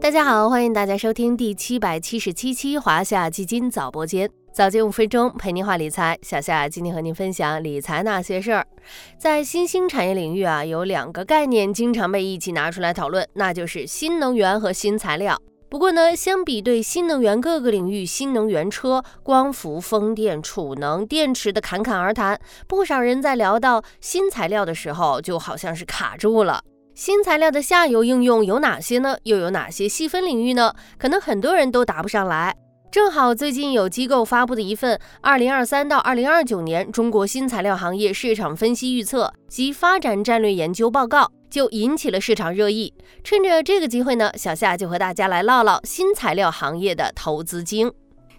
大家好，欢迎大家收听第七百七十七期华夏基金早播间，早间五分钟陪您话理财。小夏今天和您分享理财那些事儿。在新兴产业领域啊，有两个概念经常被一起拿出来讨论，那就是新能源和新材料。不过呢，相比对新能源各个领域，新能源车、光伏、风电、储能、电池的侃侃而谈，不少人在聊到新材料的时候，就好像是卡住了。新材料的下游应用有哪些呢？又有哪些细分领域呢？可能很多人都答不上来。正好最近有机构发布的一份《二零二三到二零二九年中国新材料行业市场分析预测及发展战略研究报告》，就引起了市场热议。趁着这个机会呢，小夏就和大家来唠唠新材料行业的投资经。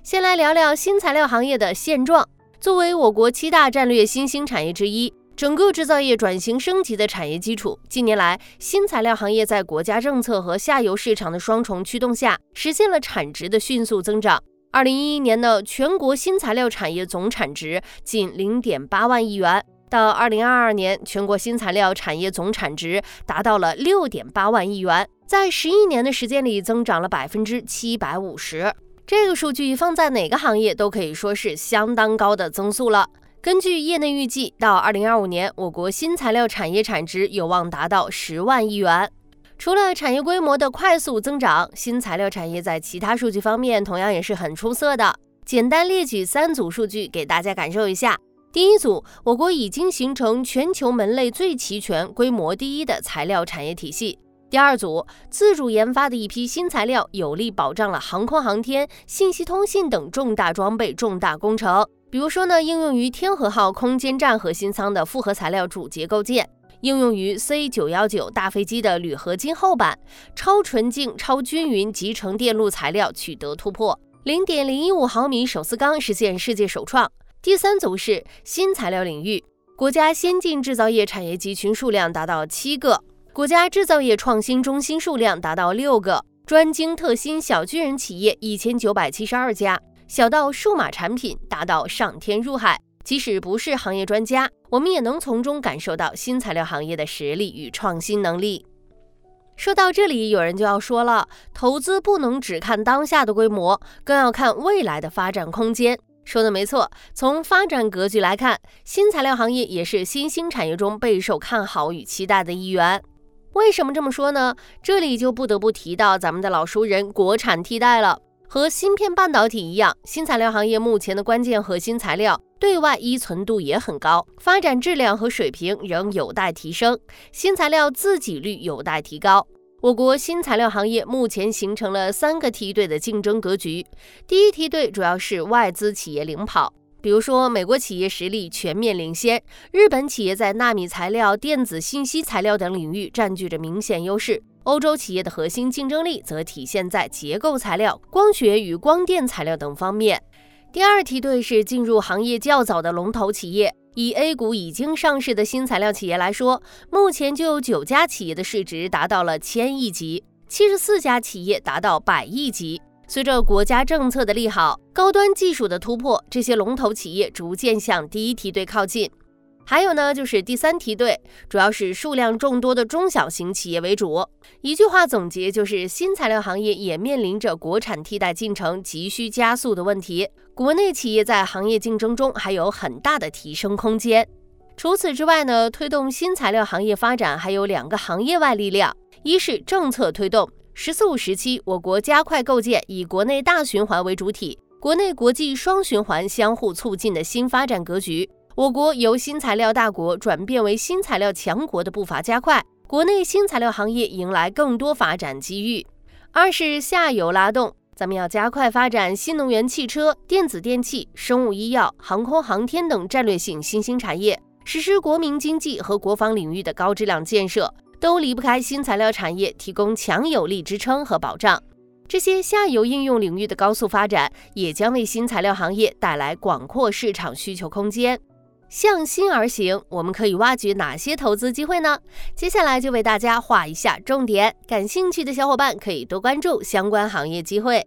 先来聊聊新材料行业的现状。作为我国七大战略新兴产业之一。整个制造业转型升级的产业基础，近年来新材料行业在国家政策和下游市场的双重驱动下，实现了产值的迅速增长。二零一一年的全国新材料产业总产值近零点八万亿元，到二零二二年，全国新材料产业总产值达到了六点八万亿元，在十一年的时间里增长了百分之七百五十。这个数据放在哪个行业都可以说是相当高的增速了。根据业内预计，到二零二五年，我国新材料产业产值有望达到十万亿元。除了产业规模的快速增长，新材料产业在其他数据方面同样也是很出色的。简单列举三组数据给大家感受一下。第一组，我国已经形成全球门类最齐全、规模第一的材料产业体系。第二组，自主研发的一批新材料，有力保障了航空航天、信息通信等重大装备、重大工程。比如说呢，应用于天河号空间站核心舱的复合材料主结构件，应用于 C 九幺九大飞机的铝合金后板，超纯净、超均匀集成电路材料取得突破，零点零一五毫米手撕钢实现世界首创。第三组是新材料领域，国家先进制造业产业集群数量达到七个，国家制造业创新中心数量达到六个，专精特新小巨人企业一千九百七十二家。小到数码产品，大到上天入海，即使不是行业专家，我们也能从中感受到新材料行业的实力与创新能力。说到这里，有人就要说了，投资不能只看当下的规模，更要看未来的发展空间。说的没错，从发展格局来看，新材料行业也是新兴产业中备受看好与期待的一员。为什么这么说呢？这里就不得不提到咱们的老熟人——国产替代了。和芯片半导体一样，新材料行业目前的关键核心材料对外依存度也很高，发展质量和水平仍有待提升，新材料自给率有待提高。我国新材料行业目前形成了三个梯队的竞争格局，第一梯队主要是外资企业领跑，比如说美国企业实力全面领先，日本企业在纳米材料、电子信息材料等领域占据着明显优势。欧洲企业的核心竞争力则体现在结构材料、光学与光电材料等方面。第二梯队是进入行业较早的龙头企业，以 A 股已经上市的新材料企业来说，目前就有九家企业的市值达到了千亿级，七十四家企业达到百亿级。随着国家政策的利好、高端技术的突破，这些龙头企业逐渐向第一梯队靠近。还有呢，就是第三梯队，主要是数量众多的中小型企业为主。一句话总结就是，新材料行业也面临着国产替代进程急需加速的问题。国内企业在行业竞争中还有很大的提升空间。除此之外呢，推动新材料行业发展还有两个行业外力量：一是政策推动，“十四五”时期，我国加快构建以国内大循环为主体、国内国际双循环相互促进的新发展格局。我国由新材料大国转变为新材料强国的步伐加快，国内新材料行业迎来更多发展机遇。二是下游拉动，咱们要加快发展新能源汽车、电子电器、生物医药、航空航天等战略性新兴产业，实施国民经济和国防领域的高质量建设，都离不开新材料产业提供强有力支撑和保障。这些下游应用领域的高速发展，也将为新材料行业带来广阔市场需求空间。向心而行，我们可以挖掘哪些投资机会呢？接下来就为大家画一下重点，感兴趣的小伙伴可以多关注相关行业机会。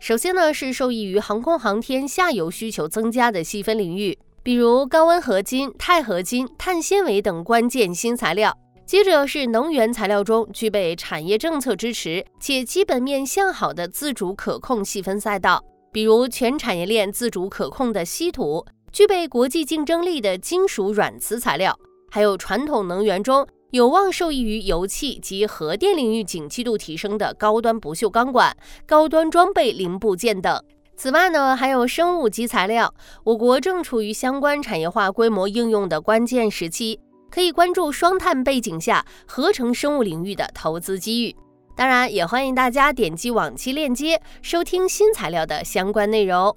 首先呢，是受益于航空航天下游需求增加的细分领域，比如高温合金、钛合金、碳纤维等关键新材料。接着是能源材料中具备产业政策支持且基本面向好的自主可控细分赛道，比如全产业链自主可控的稀土，具备国际竞争力的金属软磁材料，还有传统能源中有望受益于油气及核电领域景气度提升的高端不锈钢管、高端装备零部件等。此外呢，还有生物基材料，我国正处于相关产业化规模应用的关键时期。可以关注双碳背景下合成生物领域的投资机遇，当然也欢迎大家点击往期链接收听新材料的相关内容。